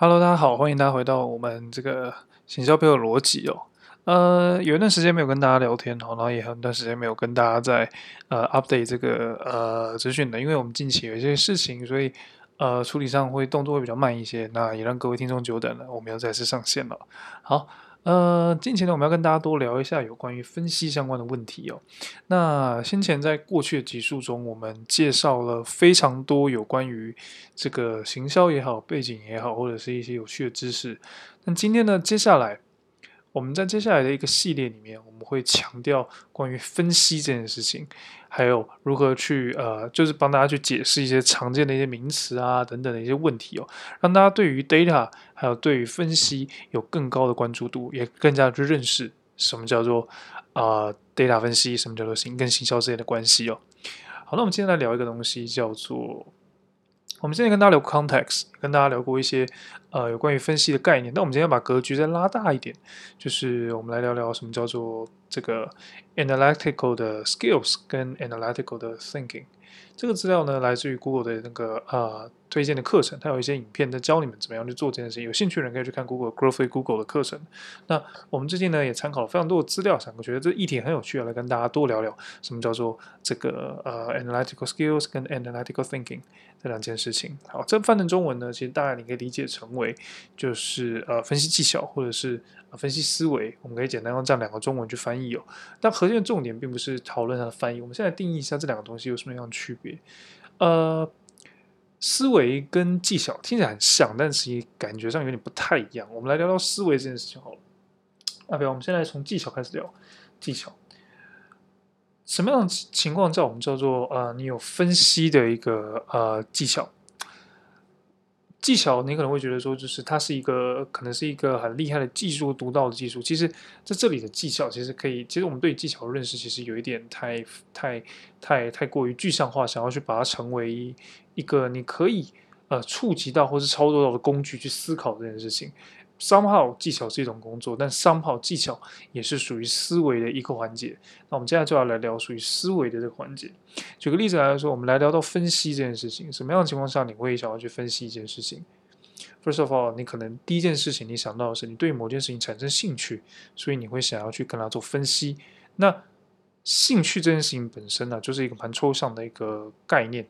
Hello，大家好，欢迎大家回到我们这个行销背后逻辑哦。呃，有一段时间没有跟大家聊天哦，然后也很一段时间没有跟大家在呃 update 这个呃资讯的，因为我们近期有一些事情，所以呃处理上会动作会比较慢一些，那也让各位听众久等了，我们要再次上线了。好。呃，近期呢，我们要跟大家多聊一下有关于分析相关的问题哦。那先前在过去的集数中，我们介绍了非常多有关于这个行销也好、背景也好，或者是一些有趣的知识。那今天呢，接下来。我们在接下来的一个系列里面，我们会强调关于分析这件事情，还有如何去呃，就是帮大家去解释一些常见的一些名词啊等等的一些问题哦，让大家对于 data 还有对于分析有更高的关注度，也更加去认识什么叫做啊、data 分析，什么叫做行跟行销之间的关系哦。好，那我们今天来聊一个东西，叫做。我们之前跟大家聊 context，跟大家聊过一些呃有关于分析的概念。那我们今天把格局再拉大一点，就是我们来聊聊什么叫做这个 analytical 的 skills 跟 analytical 的 thinking。这个资料呢，来自于 Google 的那个呃推荐的课程，它有一些影片在教你们怎么样去做这件事情。有兴趣的人可以去看 Google Groovy Google 的课程。那我们最近呢也参考了非常多的资料，想我觉得这议题很有趣，来跟大家多聊聊什么叫做这个呃 analytical skills 跟 analytical thinking 这两件事情。好，这翻成中文呢，其实大概你可以理解成为就是呃分析技巧或者是。分析思维，我们可以简单用这样两个中文去翻译哦。但核心的重点并不是讨论它的翻译，我们现在定义一下这两个东西有什么样的区别。呃，思维跟技巧听起来很像，但其实感觉上有点不太一样。我们来聊聊思维这件事情好了。啊，不要，我们现在从技巧开始聊。技巧，什么样的情况叫我们叫做呃，你有分析的一个呃技巧？技巧，你可能会觉得说，就是它是一个，可能是一个很厉害的技术，独到的技术。其实在这里的技巧，其实可以，其实我们对技巧的认识，其实有一点太、太、太、太过于具象化，想要去把它成为一个你可以呃触及到或是操作到的工具去思考这件事情。Somehow 技巧是一种工作，但 somehow 技巧也是属于思维的一个环节。那我们接下来就要来聊属于思维的这个环节。举个例子来说，我们来聊到分析这件事情。什么样的情况下你会想要去分析一件事情？First of all，你可能第一件事情你想到的是你对某件事情产生兴趣，所以你会想要去跟它做分析。那兴趣这件事情本身呢，就是一个蛮抽象的一个概念。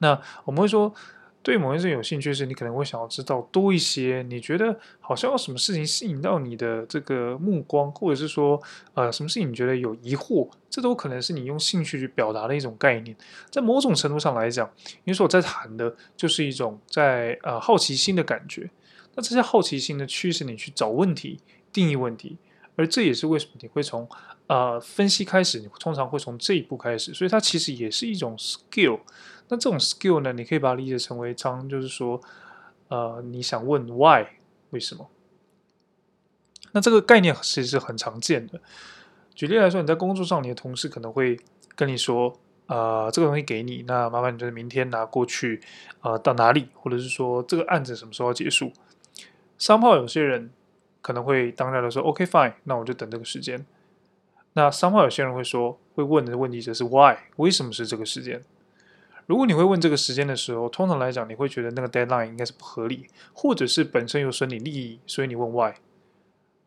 那我们会说。对某件事有兴趣时，你可能会想要知道多一些。你觉得好像有什么事情吸引到你的这个目光，或者是说，呃，什么事情你觉得有疑惑，这都可能是你用兴趣去表达的一种概念。在某种程度上来讲，因为说我在谈的就是一种在呃好奇心的感觉。那这些好奇心呢，驱使你去找问题、定义问题，而这也是为什么你会从呃分析开始，你通常会从这一步开始。所以它其实也是一种 skill。那这种 skill 呢，你可以把它理解成为，常就是说，呃，你想问 why 为什么？那这个概念其实是很常见的。举例来说，你在工作上，你的同事可能会跟你说，呃，这个东西给你，那麻烦你就是明天拿过去，呃，到哪里？或者是说，这个案子什么时候要结束商炮有些人可能会当下的说，OK fine，那我就等这个时间。那 somehow 有些人会说，会问的问题就是 why，为什么是这个时间？如果你会问这个时间的时候，通常来讲，你会觉得那个 deadline 应该是不合理，或者是本身有损你利益，所以你问 why。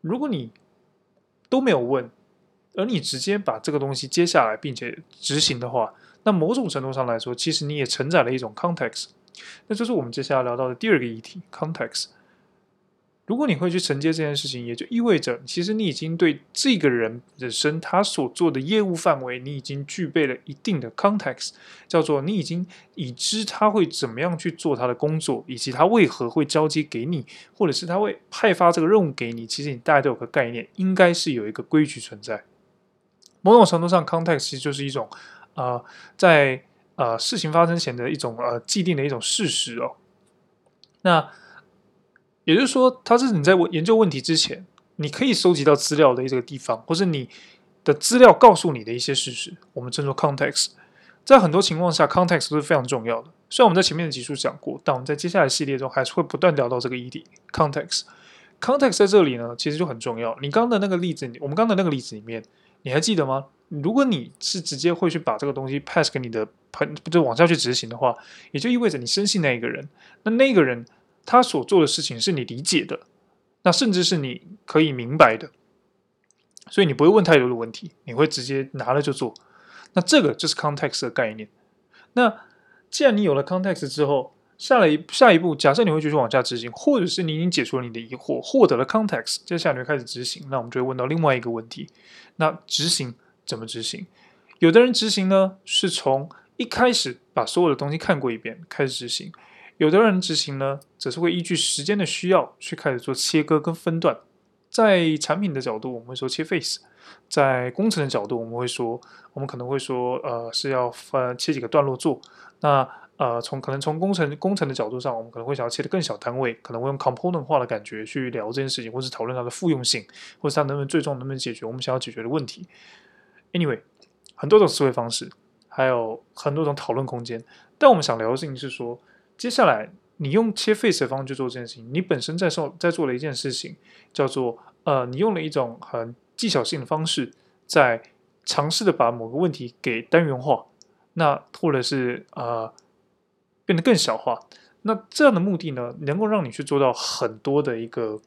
如果你都没有问，而你直接把这个东西接下来并且执行的话，那某种程度上来说，其实你也承载了一种 context。那就是我们接下来聊到的第二个议题，context。如果你会去承接这件事情，也就意味着，其实你已经对这个人本身他所做的业务范围，你已经具备了一定的 context，叫做你已经已知他会怎么样去做他的工作，以及他为何会交接给你，或者是他会派发这个任务给你。其实你大概都有个概念，应该是有一个规矩存在。某种程度上，context 其实就是一种呃，在呃事情发生前的一种呃既定的一种事实哦。那也就是说，它是你在研究问题之前，你可以收集到资料的这个地方，或是你的资料告诉你的一些事实，我们称作 context。在很多情况下，context 都是非常重要的。虽然我们在前面的集数讲过，但我们在接下来系列中还是会不断聊到这个议题。context，context context 在这里呢，其实就很重要。你刚刚的那个例子，我们刚刚的那个例子里面，你还记得吗？如果你是直接会去把这个东西 pass 给你的朋，就往下去执行的话，也就意味着你深信那一个人，那那个人。他所做的事情是你理解的，那甚至是你可以明白的，所以你不会问太多的问题，你会直接拿了就做。那这个就是 context 的概念。那既然你有了 context 之后，下了一下一步，假设你会继续往下执行，或者是你已经解除了你的疑惑，获得了 context，接下来你会开始执行。那我们就会问到另外一个问题：那执行怎么执行？有的人执行呢，是从一开始把所有的东西看过一遍开始执行；有的人执行呢，则是会依据时间的需要去开始做切割跟分段。在产品的角度，我们会说切 face；在工程的角度，我们会说，我们可能会说，呃，是要分切几个段落做。那呃，从可能从工程工程的角度上，我们可能会想要切得更小单位，可能会用 component 化的感觉去聊这件事情，或是讨论它的复用性，或是它能不能最终能不能解决我们想要解决的问题。Anyway，很多种思维方式，还有很多种讨论空间。但我们想聊的事情是说，接下来你用切 face 的方式去做这件事情，你本身在做在做了一件事情，叫做呃，你用了一种很技巧性的方式，在尝试的把某个问题给单元化，那或者是呃。变得更小化，那这样的目的呢，能够让你去做到很多的一个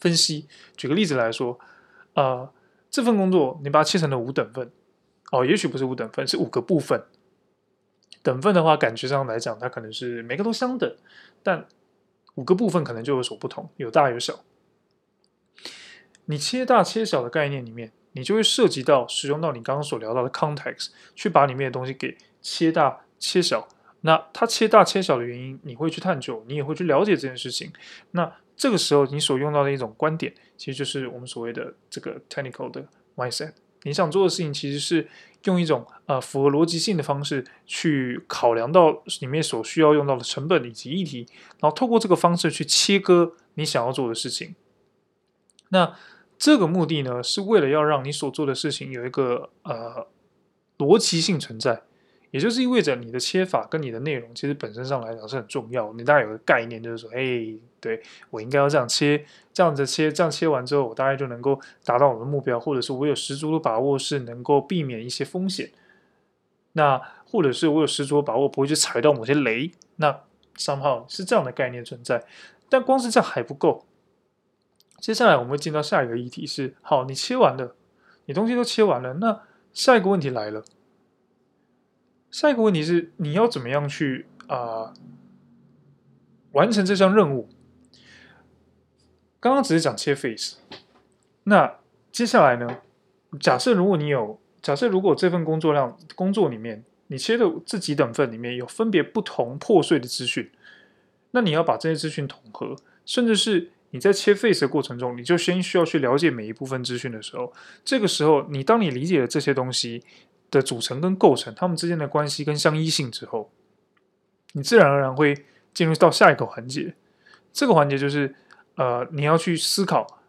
分析。举个例子来说，呃，这份工作你把它切成了五等份，哦，也许不是五等份，是五个部分。等份的话，感觉上来讲，它可能是每个都相等，但五个部分可能就有所不同，有大有小。你切大切小的概念里面，你就会涉及到使用到你刚刚所聊到的 context，去把里面的东西给切大切小。那它切大切小的原因，你会去探究，你也会去了解这件事情。那这个时候，你所用到的一种观点，其实就是我们所谓的这个 technical 的 mindset。你想做的事情，其实是用一种呃符合逻辑性的方式去考量到里面所需要用到的成本以及议题，然后透过这个方式去切割你想要做的事情。那这个目的呢，是为了要让你所做的事情有一个呃逻辑性存在。也就是意味着你的切法跟你的内容，其实本身上来讲是很重要。你大概有个概念，就是说，哎，对，我应该要这样切，这样子切，这样切完之后，我大概就能够达到我的目标，或者是我有十足的把握是能够避免一些风险。那或者是我有十足的把握不会去踩到某些雷。那 somehow 是这样的概念存在。但光是这样还不够。接下来我们会进到下一个议题是：好，你切完了，你东西都切完了，那下一个问题来了。下一个问题是，你要怎么样去啊、完成这项任务？刚刚只是讲切 face，那接下来呢？假设如果你有，假设如果这份工作量工作里面，你切的这几等份里面有分别不同破碎的资讯，那你要把这些资讯统合，甚至是你在切 face 的过程中，你就先需要去了解每一部分资讯的时候，这个时候，你当你理解了这些东西。的组成跟构成，它们之间的关系跟相依性之后，你自然而然会进入到下一个环节。这个环节就是，呃，你要去思考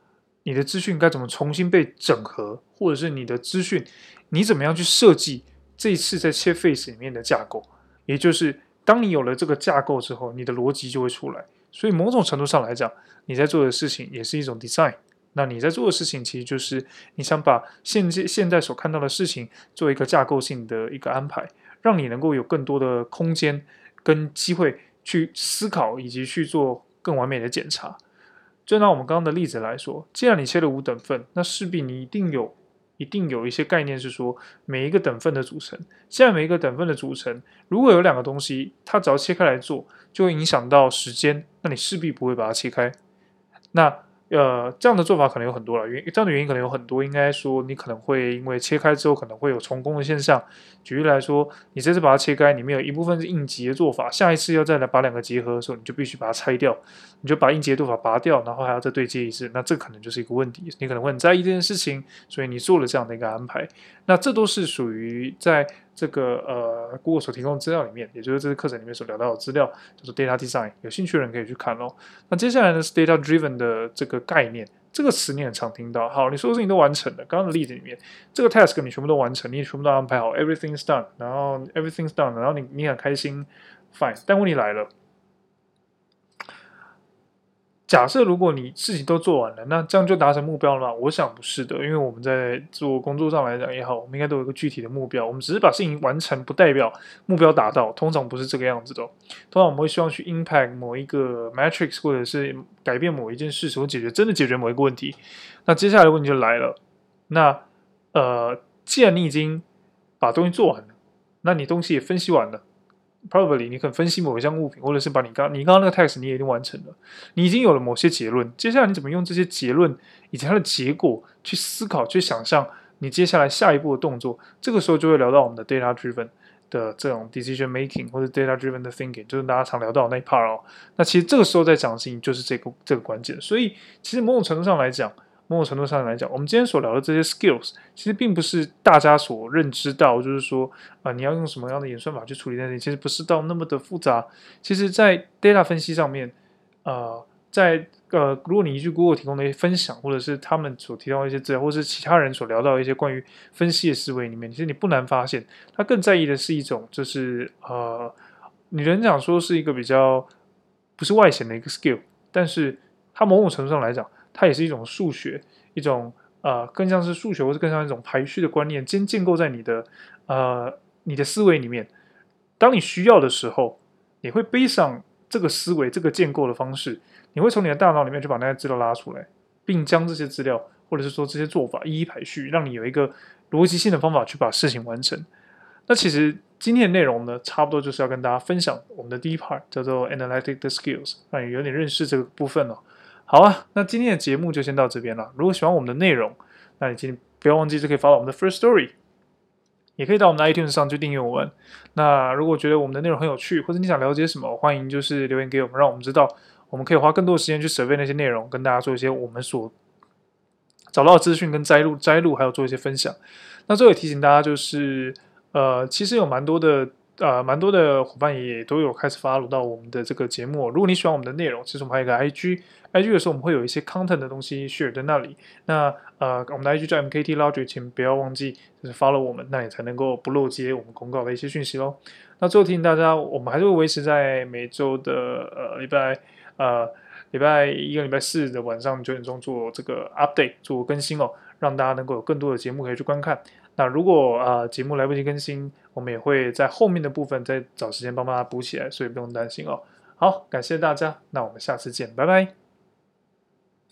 你的资讯该怎么重新被整合，或者是你的资讯你怎么样去设计这一次在切 face 里面的架构。也就是，当你有了这个架构之后，你的逻辑就会出来。所以，某种程度上来讲，你在做的事情也是一种 design。那你在做的事情，其实就是你想把现在现在所看到的事情做一个架构性的一个安排，让你能够有更多的空间跟机会去思考，以及去做更完美的检查。就拿我们刚刚的例子来说，既然你切了五等份，那势必你一定有一定有一些概念是说每一个等份的组成。既然每一个等份的组成，如果有两个东西，它只要切开来做，就会影响到时间，那你势必不会把它切开。那呃，这样的做法可能有很多了，原这样的原因可能有很多。应该说，你可能会因为切开之后可能会有重工的现象。举例来说，你这次把它切开，里面有一部分是应急的做法，下一次要再来把两个结合的时候，你就必须把它拆掉，你就把应急的做法拔掉，然后还要再对接一次。那这可能就是一个问题，你可能会很在意这件事情，所以你做了这样的一个安排。那这都是属于在。这个呃，Google 所提供的资料里面，也就是这次课程里面所聊到的资料，叫做 Data Design。有兴趣的人可以去看哦。那接下来呢是 Data Driven 的这个概念，这个词你很常听到。好，你所有事情都完成了，刚刚的例子里面，这个 task 你全部都完成，你也全部都安排好，everything's done，然后 everything's done，然后你你很开心，fine。但问题来了，假设如果你事情都做完了，那这样就达成目标了吗？我想不是的，因为我们在做工作上来讲也好，我们应该都有一个具体的目标。我们只是把事情完成，不代表目标达到，通常不是这个样子的。通常我们会希望去 impact 某一个 metrics，或者是改变某一件事情，解决真的解决某一个问题。那接下来的问题就来了，那呃，既然你已经把东西做完了，那你东西也分析完了。Probably 你可能分析某一项物品，或者是把你刚你刚刚那个 task 你也已经完成了，你已经有了某些结论。接下来你怎么用这些结论以及它的结果去思考、去想象你接下来下一步的动作？这个时候就会聊到我们的 data driven 的这种 decision making 或者 data driven 的 thinking，就是大家常聊到那一 part 哦。那其实这个时候在讲的事情就是这个这个关键。所以其实某种程度上来讲。某种程度上来讲，我们今天所聊的这些 skills，其实并不是大家所认知到，就是说，啊、呃，你要用什么样的演算法去处理那些，其实不是到那么的复杂。其实，在 data 分析上面，呃，在呃，如果你依据 Google 提供的一些分享，或者是他们所提到的一些资料，或是其他人所聊到的一些关于分析的思维里面，其实你不难发现，他更在意的是一种，就是呃，你人讲说是一个比较不是外显的一个 skill，但是它某种程度上来讲。它也是一种数学，一种呃，更像是数学，或是更像一种排序的观念，先建构在你的呃你的思维里面。当你需要的时候，你会背上这个思维、这个建构的方式，你会从你的大脑里面去把那些资料拉出来，并将这些资料或者是说这些做法一一排序，让你有一个逻辑性的方法去把事情完成。那其实今天的内容呢，差不多就是要跟大家分享我们的第一 part，叫做 Analytic Skills，让你有点认识这个部分了。好啊，那今天的节目就先到这边了。如果喜欢我们的内容，那你今天不要忘记，就可以发到我们的 First Story，也可以到我们的 iTunes 上去订阅我们。那如果觉得我们的内容很有趣，或者你想了解什么，欢迎就是留言给我们，让我们知道，我们可以花更多的时间去 survey 那些内容，跟大家做一些我们所找到的资讯跟摘录、摘录，还有做一些分享。那最后提醒大家，就是呃，其实有蛮多的。呃，蛮多的伙伴也都有开始 follow 到我们的这个节目。如果你喜欢我们的内容，其实我们还有一个 IG，IG 的时候我们会有一些 content 的东西 share 在那里。那呃，我们的 IG 叫 MKT Logic，请不要忘记就是 follow 我们，那你才能够不漏接我们公告的一些讯息喽。那最后提醒大家，我们还是会维持在每周的呃礼拜呃礼拜一个礼拜四的晚上九点钟做这个 update 做更新哦，让大家能够有更多的节目可以去观看。那如果啊、呃、节目来不及更新，我们也会在后面的部分再找时间帮大家补起来，所以不用担心哦。好，感谢大家，那我们下次见，拜拜。